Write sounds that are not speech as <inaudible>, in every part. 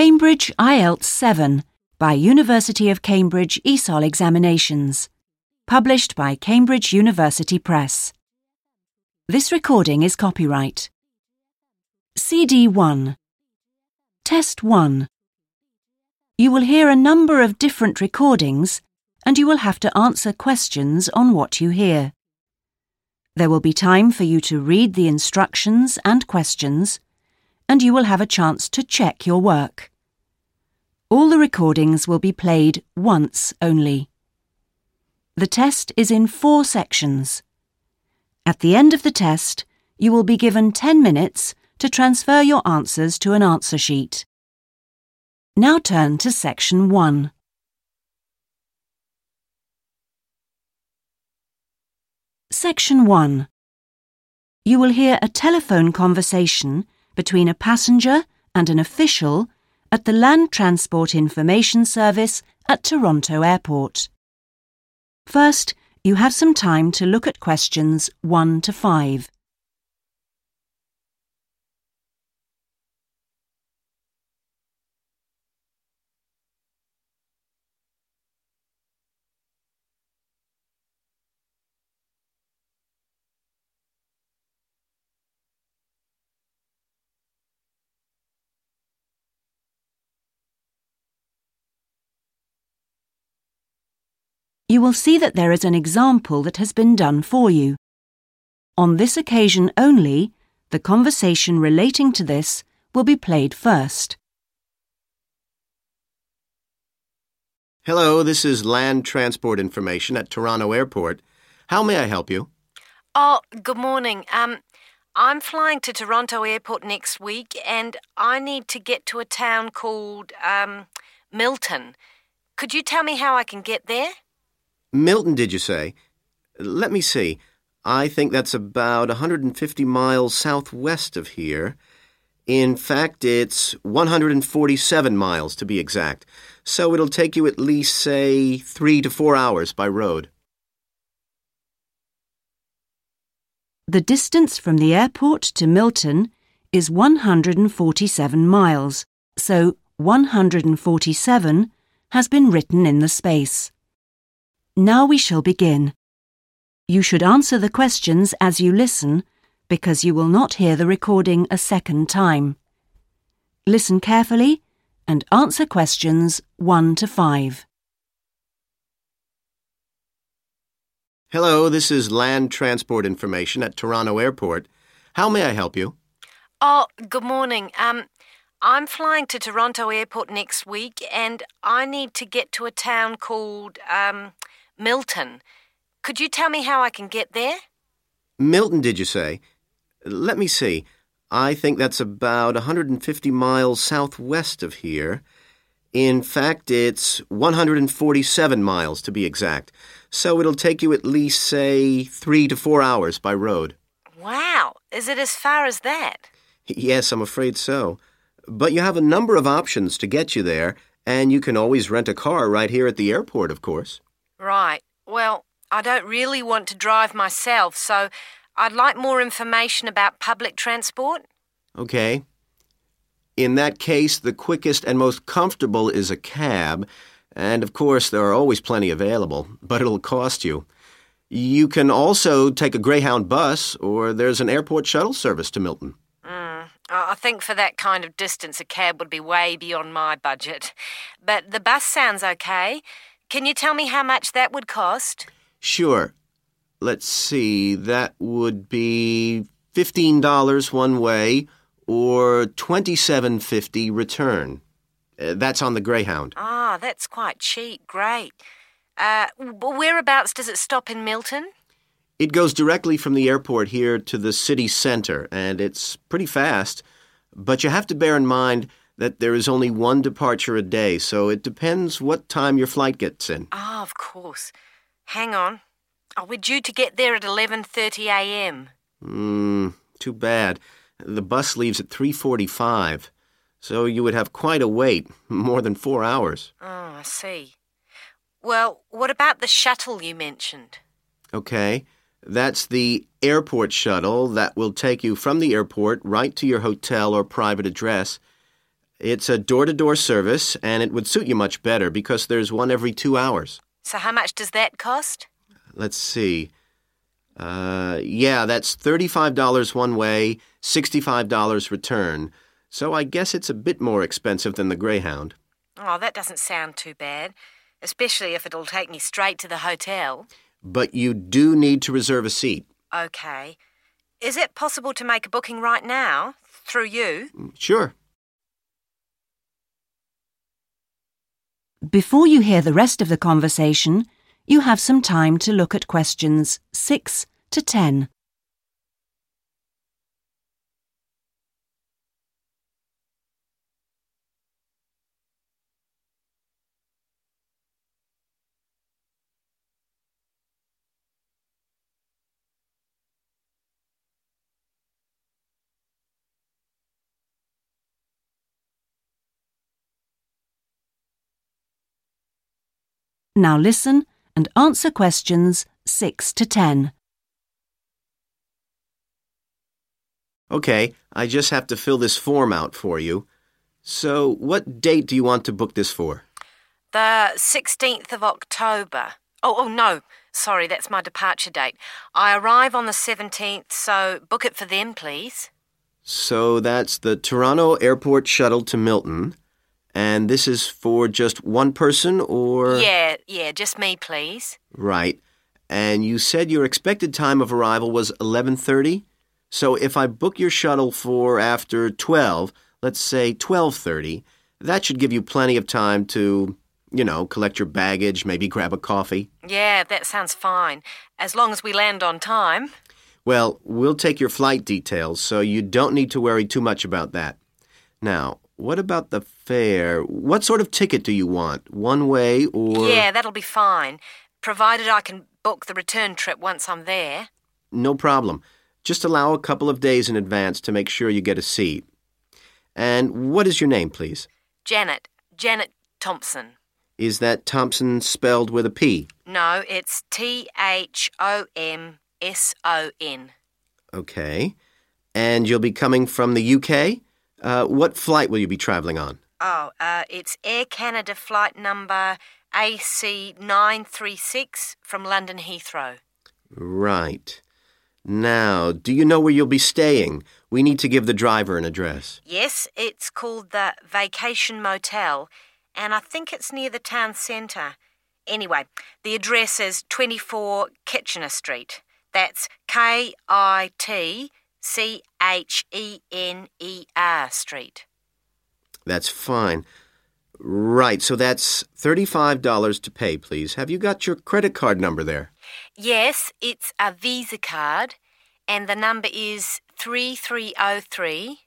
Cambridge IELTS 7 by University of Cambridge ESOL Examinations. Published by Cambridge University Press. This recording is copyright. CD 1 Test 1 You will hear a number of different recordings and you will have to answer questions on what you hear. There will be time for you to read the instructions and questions and you will have a chance to check your work. All the recordings will be played once only. The test is in four sections. At the end of the test, you will be given 10 minutes to transfer your answers to an answer sheet. Now turn to section 1. Section 1. You will hear a telephone conversation between a passenger and an official at the Land Transport Information Service at Toronto Airport. First, you have some time to look at questions 1 to 5. You will see that there is an example that has been done for you. On this occasion only, the conversation relating to this will be played first. Hello, this is Land Transport Information at Toronto Airport. How may I help you? Oh, good morning. Um, I'm flying to Toronto Airport next week and I need to get to a town called, um, Milton. Could you tell me how I can get there? Milton, did you say? Let me see. I think that's about 150 miles southwest of here. In fact, it's 147 miles to be exact. So it'll take you at least, say, three to four hours by road. The distance from the airport to Milton is 147 miles, so 147 has been written in the space. Now we shall begin. You should answer the questions as you listen because you will not hear the recording a second time. Listen carefully and answer questions 1 to 5. Hello, this is Land Transport Information at Toronto Airport. How may I help you? Oh, good morning. Um, I'm flying to Toronto Airport next week and I need to get to a town called, um, Milton. Could you tell me how I can get there? Milton, did you say? Let me see. I think that's about 150 miles southwest of here. In fact, it's 147 miles to be exact. So it'll take you at least, say, three to four hours by road. Wow, is it as far as that? Yes, I'm afraid so. But you have a number of options to get you there, and you can always rent a car right here at the airport, of course. Right. Well, I don't really want to drive myself, so I'd like more information about public transport. Okay. In that case, the quickest and most comfortable is a cab, and of course, there are always plenty available, but it'll cost you. You can also take a Greyhound bus, or there's an airport shuttle service to Milton. Mm, I think for that kind of distance, a cab would be way beyond my budget. But the bus sounds okay. Can you tell me how much that would cost? Sure. Let's see, that would be $15 one way or $27.50 return. Uh, that's on the Greyhound. Ah, that's quite cheap. Great. Uh, whereabouts does it stop in Milton? It goes directly from the airport here to the city center, and it's pretty fast. But you have to bear in mind that there is only one departure a day, so it depends what time your flight gets in. Ah, oh, of course. Hang on. Oh, we're due to get there at 11:30 a.m. Hmm, too bad. The bus leaves at 3:45. So you would have quite a wait, <laughs> more than 4 hours. Oh, I see. Well, what about the shuttle you mentioned? Okay. That's the airport shuttle that will take you from the airport right to your hotel or private address. It's a door to door service, and it would suit you much better because there's one every two hours. So, how much does that cost? Let's see. Uh, yeah, that's $35 one way, $65 return. So I guess it's a bit more expensive than the Greyhound. Oh, that doesn't sound too bad, especially if it'll take me straight to the hotel. But you do need to reserve a seat. Okay. Is it possible to make a booking right now? Through you? Sure. Before you hear the rest of the conversation, you have some time to look at questions 6 to 10. Now listen and answer questions 6 to 10. Okay, I just have to fill this form out for you. So, what date do you want to book this for? The 16th of October. Oh, oh no. Sorry, that's my departure date. I arrive on the 17th, so book it for them, please. So, that's the Toronto Airport shuttle to Milton. And this is for just one person or Yeah, yeah, just me, please. Right. And you said your expected time of arrival was 11:30? So if I book your shuttle for after 12, let's say 12:30, that should give you plenty of time to, you know, collect your baggage, maybe grab a coffee. Yeah, that sounds fine. As long as we land on time. Well, we'll take your flight details, so you don't need to worry too much about that. Now, what about the fare? What sort of ticket do you want? One way or Yeah, that'll be fine. Provided I can book the return trip once I'm there. No problem. Just allow a couple of days in advance to make sure you get a seat. And what is your name, please? Janet. Janet Thomson. Is that Thompson spelled with a P? No, it's T H O M S O N. Okay. And you'll be coming from the UK? Uh, what flight will you be traveling on? Oh, uh, it's Air Canada flight number AC936 from London Heathrow. Right. Now, do you know where you'll be staying? We need to give the driver an address. Yes, it's called the Vacation Motel, and I think it's near the town centre. Anyway, the address is 24 Kitchener Street. That's K I T C H E N E R Street. That's fine. Right, so that's $35 to pay, please. Have you got your credit card number there? Yes, it's a Visa card, and the number is 3303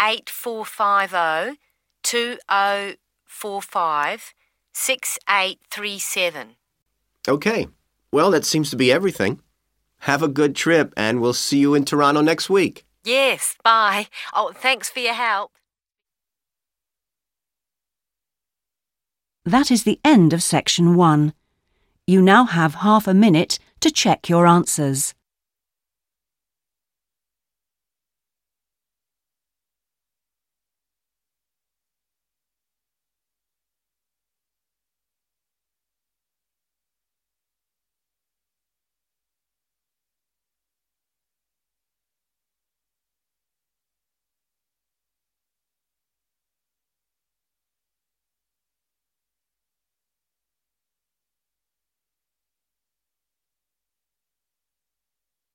8450 2045 6837. Okay. Well, that seems to be everything. Have a good trip, and we'll see you in Toronto next week. Yes, bye. Oh, thanks for your help. That is the end of section 1. You now have half a minute to check your answers.